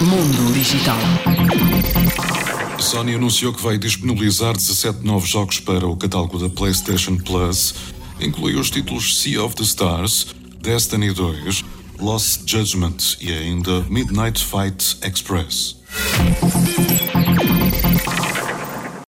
Mundo Digital. Sony anunciou que vai disponibilizar 17 novos jogos para o catálogo da PlayStation Plus. Inclui os títulos Sea of the Stars, Destiny 2, Lost Judgment e ainda Midnight Fight Express.